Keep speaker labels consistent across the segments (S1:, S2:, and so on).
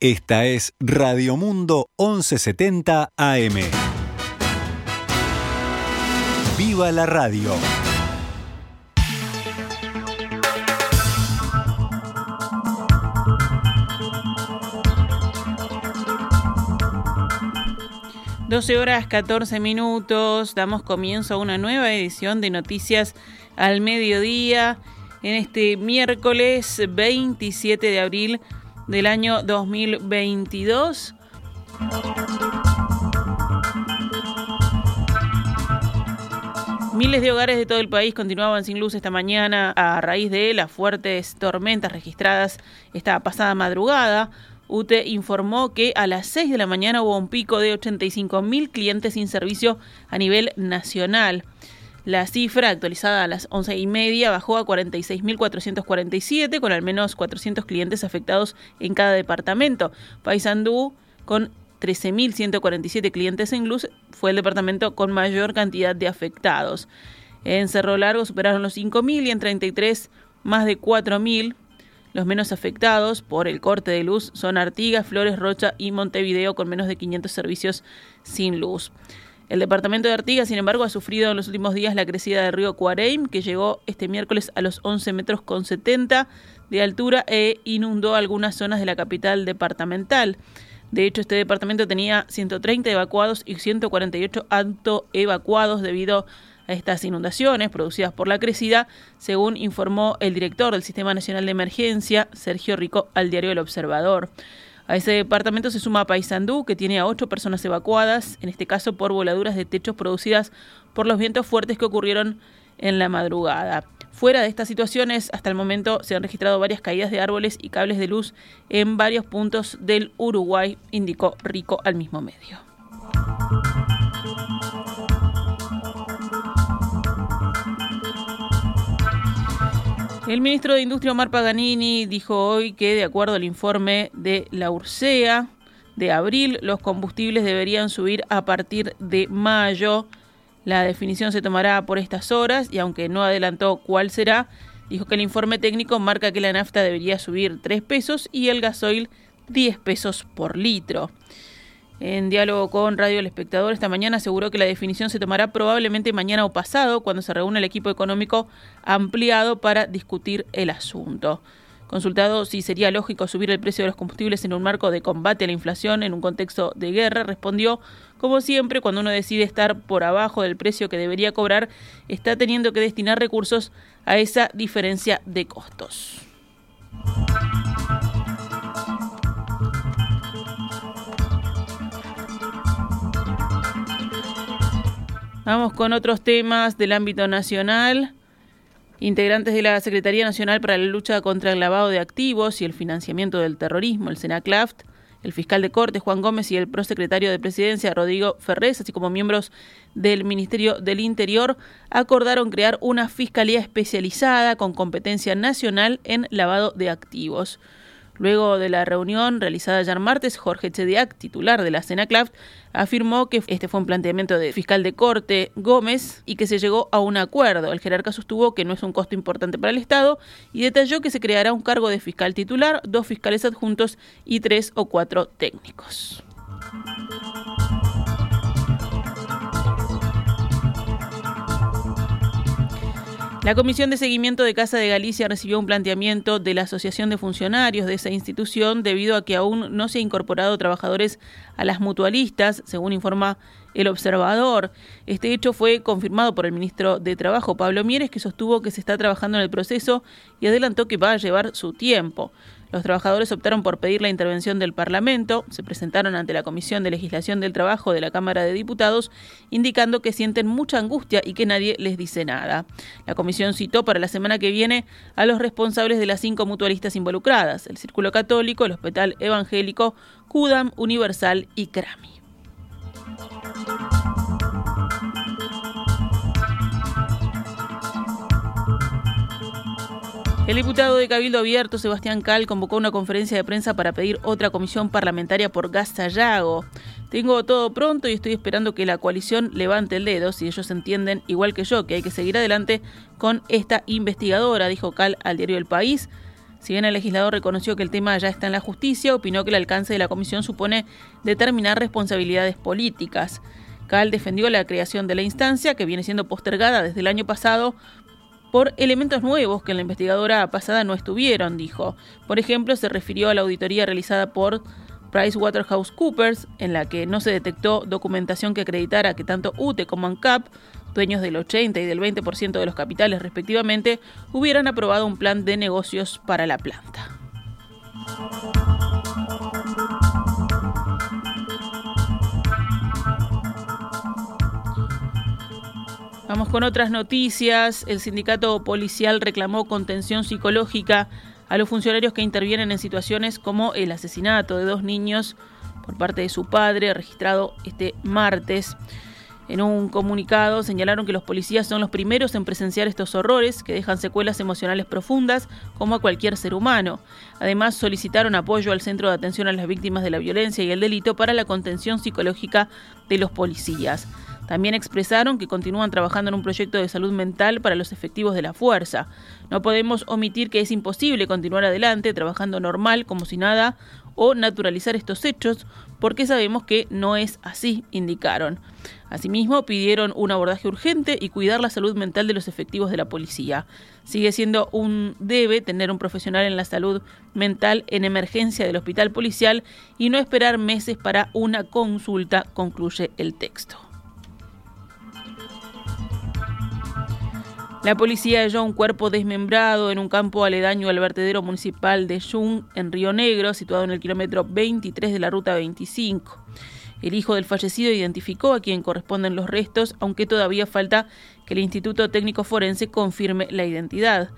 S1: Esta es Radio Mundo 1170 AM. ¡Viva la radio!
S2: Doce horas 14 minutos, damos comienzo a una nueva edición de Noticias al Mediodía en este miércoles 27 de abril del año 2022. Miles de hogares de todo el país continuaban sin luz esta mañana a raíz de las fuertes tormentas registradas esta pasada madrugada. UTE informó que a las 6 de la mañana hubo un pico de 85 mil clientes sin servicio a nivel nacional. La cifra, actualizada a las once y media, bajó a 46.447, con al menos 400 clientes afectados en cada departamento. Paysandú, con 13.147 clientes en luz, fue el departamento con mayor cantidad de afectados. En Cerro Largo superaron los 5.000 y en 33 más de 4.000. Los menos afectados por el corte de luz son Artigas, Flores, Rocha y Montevideo, con menos de 500 servicios sin luz. El departamento de Artigas, sin embargo, ha sufrido en los últimos días la crecida del río Cuareim, que llegó este miércoles a los 11 metros con 70 de altura e inundó algunas zonas de la capital departamental. De hecho, este departamento tenía 130 evacuados y 148 evacuados debido a estas inundaciones producidas por la crecida, según informó el director del Sistema Nacional de Emergencia, Sergio Rico, al diario El Observador. A ese departamento se suma Paysandú, que tiene a ocho personas evacuadas, en este caso por voladuras de techos producidas por los vientos fuertes que ocurrieron en la madrugada. Fuera de estas situaciones, hasta el momento se han registrado varias caídas de árboles y cables de luz en varios puntos del Uruguay, indicó Rico al mismo medio. El ministro de Industria Omar Paganini dijo hoy que de acuerdo al informe de la URSEA de abril, los combustibles deberían subir a partir de mayo. La definición se tomará por estas horas y aunque no adelantó cuál será, dijo que el informe técnico marca que la nafta debería subir 3 pesos y el gasoil 10 pesos por litro. En diálogo con Radio El Espectador esta mañana aseguró que la definición se tomará probablemente mañana o pasado cuando se reúne el equipo económico ampliado para discutir el asunto. Consultado si sería lógico subir el precio de los combustibles en un marco de combate a la inflación en un contexto de guerra, respondió, como siempre, cuando uno decide estar por abajo del precio que debería cobrar, está teniendo que destinar recursos a esa diferencia de costos. Vamos con otros temas del ámbito nacional. Integrantes de la Secretaría Nacional para la Lucha contra el Lavado de Activos y el Financiamiento del Terrorismo, el SENACLAFT, el fiscal de Cortes, Juan Gómez, y el prosecretario de Presidencia, Rodrigo Ferrés, así como miembros del Ministerio del Interior, acordaron crear una fiscalía especializada con competencia nacional en lavado de activos. Luego de la reunión realizada ayer martes, Jorge Chediak, titular de la CENACLAF, afirmó que este fue un planteamiento del fiscal de corte Gómez y que se llegó a un acuerdo. El jerarca sostuvo que no es un costo importante para el Estado y detalló que se creará un cargo de fiscal titular, dos fiscales adjuntos y tres o cuatro técnicos. La Comisión de Seguimiento de Casa de Galicia recibió un planteamiento de la Asociación de Funcionarios de esa institución debido a que aún no se han incorporado trabajadores a las mutualistas, según informa el observador. Este hecho fue confirmado por el ministro de Trabajo, Pablo Mieres, que sostuvo que se está trabajando en el proceso y adelantó que va a llevar su tiempo. Los trabajadores optaron por pedir la intervención del Parlamento, se presentaron ante la Comisión de Legislación del Trabajo de la Cámara de Diputados, indicando que sienten mucha angustia y que nadie les dice nada. La comisión citó para la semana que viene a los responsables de las cinco mutualistas involucradas, el Círculo Católico, el Hospital Evangélico, CUDAM, Universal y CRAMI. El diputado de Cabildo Abierto, Sebastián Cal, convocó una conferencia de prensa para pedir otra comisión parlamentaria por gas Sayago. Tengo todo pronto y estoy esperando que la coalición levante el dedo, si ellos entienden, igual que yo, que hay que seguir adelante con esta investigadora, dijo Cal al diario El País. Si bien el legislador reconoció que el tema ya está en la justicia, opinó que el alcance de la comisión supone determinar responsabilidades políticas. Cal defendió la creación de la instancia, que viene siendo postergada desde el año pasado por elementos nuevos que en la investigadora pasada no estuvieron, dijo. Por ejemplo, se refirió a la auditoría realizada por PricewaterhouseCoopers, en la que no se detectó documentación que acreditara que tanto UTE como ANCAP, dueños del 80 y del 20% de los capitales respectivamente, hubieran aprobado un plan de negocios para la planta. Vamos con otras noticias. El sindicato policial reclamó contención psicológica a los funcionarios que intervienen en situaciones como el asesinato de dos niños por parte de su padre, registrado este martes. En un comunicado señalaron que los policías son los primeros en presenciar estos horrores que dejan secuelas emocionales profundas como a cualquier ser humano. Además solicitaron apoyo al Centro de Atención a las Víctimas de la Violencia y el Delito para la contención psicológica de los policías. También expresaron que continúan trabajando en un proyecto de salud mental para los efectivos de la fuerza. No podemos omitir que es imposible continuar adelante trabajando normal como si nada o naturalizar estos hechos porque sabemos que no es así, indicaron. Asimismo, pidieron un abordaje urgente y cuidar la salud mental de los efectivos de la policía. Sigue siendo un debe tener un profesional en la salud mental en emergencia del hospital policial y no esperar meses para una consulta, concluye el texto. La policía halló un cuerpo desmembrado en un campo aledaño al vertedero municipal de Yung, en Río Negro, situado en el kilómetro 23 de la ruta 25. El hijo del fallecido identificó a quien corresponden los restos, aunque todavía falta que el Instituto Técnico Forense confirme la identidad.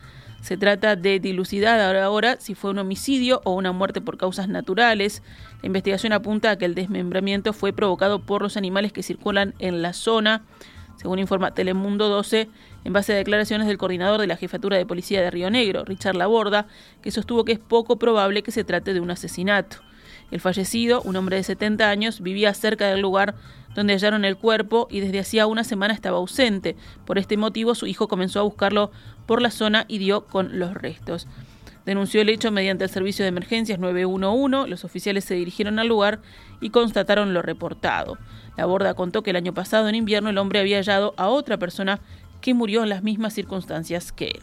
S2: Se trata de dilucidar ahora si fue un homicidio o una muerte por causas naturales. La investigación apunta a que el desmembramiento fue provocado por los animales que circulan en la zona. Según informa Telemundo 12, en base a declaraciones del coordinador de la Jefatura de Policía de Río Negro, Richard Laborda, que sostuvo que es poco probable que se trate de un asesinato. El fallecido, un hombre de 70 años, vivía cerca del lugar donde hallaron el cuerpo y desde hacía una semana estaba ausente. Por este motivo, su hijo comenzó a buscarlo por la zona y dio con los restos. Denunció el hecho mediante el servicio de emergencias 911. Los oficiales se dirigieron al lugar y constataron lo reportado. La borda contó que el año pasado, en invierno, el hombre había hallado a otra persona que murió en las mismas circunstancias que él.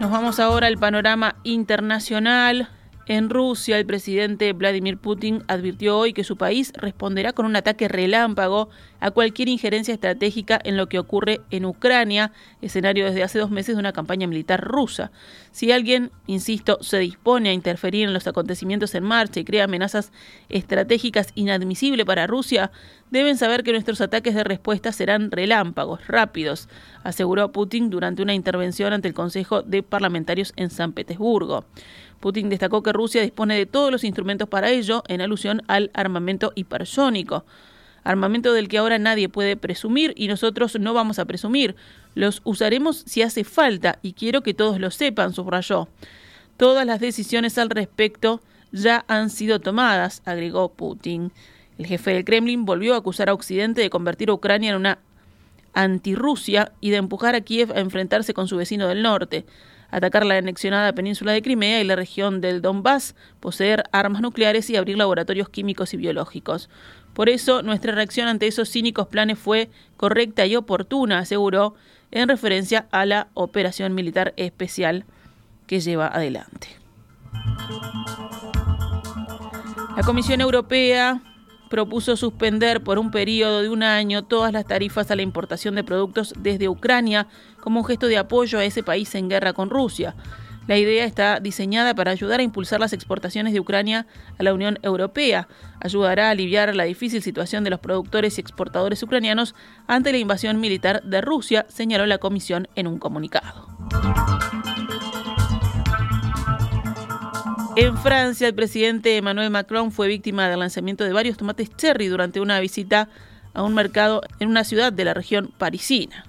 S2: Nos vamos ahora al panorama internacional. En Rusia, el presidente Vladimir Putin advirtió hoy que su país responderá con un ataque relámpago a cualquier injerencia estratégica en lo que ocurre en Ucrania, escenario desde hace dos meses de una campaña militar rusa. Si alguien, insisto, se dispone a interferir en los acontecimientos en marcha y crea amenazas estratégicas inadmisibles para Rusia, deben saber que nuestros ataques de respuesta serán relámpagos, rápidos, aseguró Putin durante una intervención ante el Consejo de Parlamentarios en San Petersburgo. Putin destacó que Rusia dispone de todos los instrumentos para ello, en alusión al armamento hipersónico. Armamento del que ahora nadie puede presumir y nosotros no vamos a presumir. Los usaremos si hace falta y quiero que todos lo sepan, subrayó. Todas las decisiones al respecto ya han sido tomadas, agregó Putin. El jefe del Kremlin volvió a acusar a Occidente de convertir a Ucrania en una antirrusia y de empujar a Kiev a enfrentarse con su vecino del norte atacar la anexionada península de Crimea y la región del Donbass, poseer armas nucleares y abrir laboratorios químicos y biológicos. Por eso, nuestra reacción ante esos cínicos planes fue correcta y oportuna, aseguró, en referencia a la operación militar especial que lleva adelante. La Comisión Europea propuso suspender por un periodo de un año todas las tarifas a la importación de productos desde Ucrania como un gesto de apoyo a ese país en guerra con Rusia. La idea está diseñada para ayudar a impulsar las exportaciones de Ucrania a la Unión Europea. Ayudará a aliviar la difícil situación de los productores y exportadores ucranianos ante la invasión militar de Rusia, señaló la Comisión en un comunicado. En Francia, el presidente Emmanuel Macron fue víctima del lanzamiento de varios tomates cherry durante una visita a un mercado en una ciudad de la región parisina.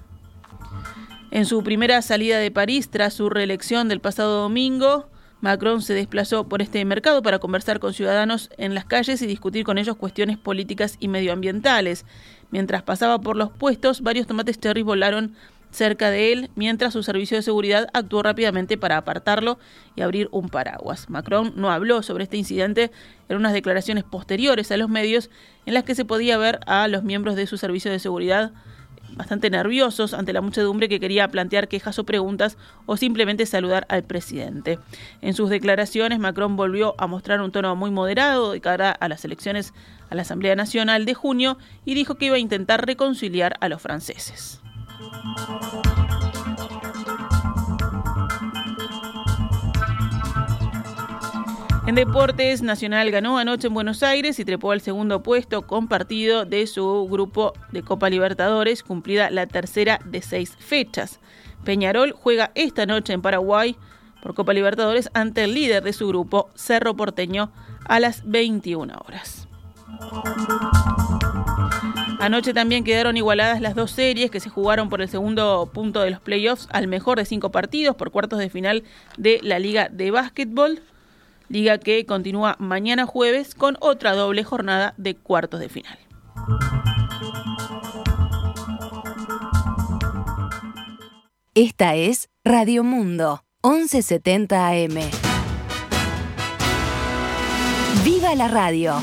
S2: En su primera salida de París tras su reelección del pasado domingo, Macron se desplazó por este mercado para conversar con ciudadanos en las calles y discutir con ellos cuestiones políticas y medioambientales. Mientras pasaba por los puestos, varios tomates cherry volaron cerca de él, mientras su servicio de seguridad actuó rápidamente para apartarlo y abrir un paraguas. Macron no habló sobre este incidente en unas declaraciones posteriores a los medios en las que se podía ver a los miembros de su servicio de seguridad bastante nerviosos ante la muchedumbre que quería plantear quejas o preguntas o simplemente saludar al presidente. En sus declaraciones, Macron volvió a mostrar un tono muy moderado de cara a las elecciones a la Asamblea Nacional de junio y dijo que iba a intentar reconciliar a los franceses. En deportes, Nacional ganó anoche en Buenos Aires y trepó al segundo puesto compartido de su grupo de Copa Libertadores, cumplida la tercera de seis fechas. Peñarol juega esta noche en Paraguay por Copa Libertadores ante el líder de su grupo, Cerro Porteño, a las 21 horas. Anoche también quedaron igualadas las dos series que se jugaron por el segundo punto de los playoffs al mejor de cinco partidos por cuartos de final de la Liga de Básquetbol. Liga que continúa mañana jueves con otra doble jornada de cuartos de final.
S3: Esta es Radio Mundo, 1170 AM. ¡Viva la radio!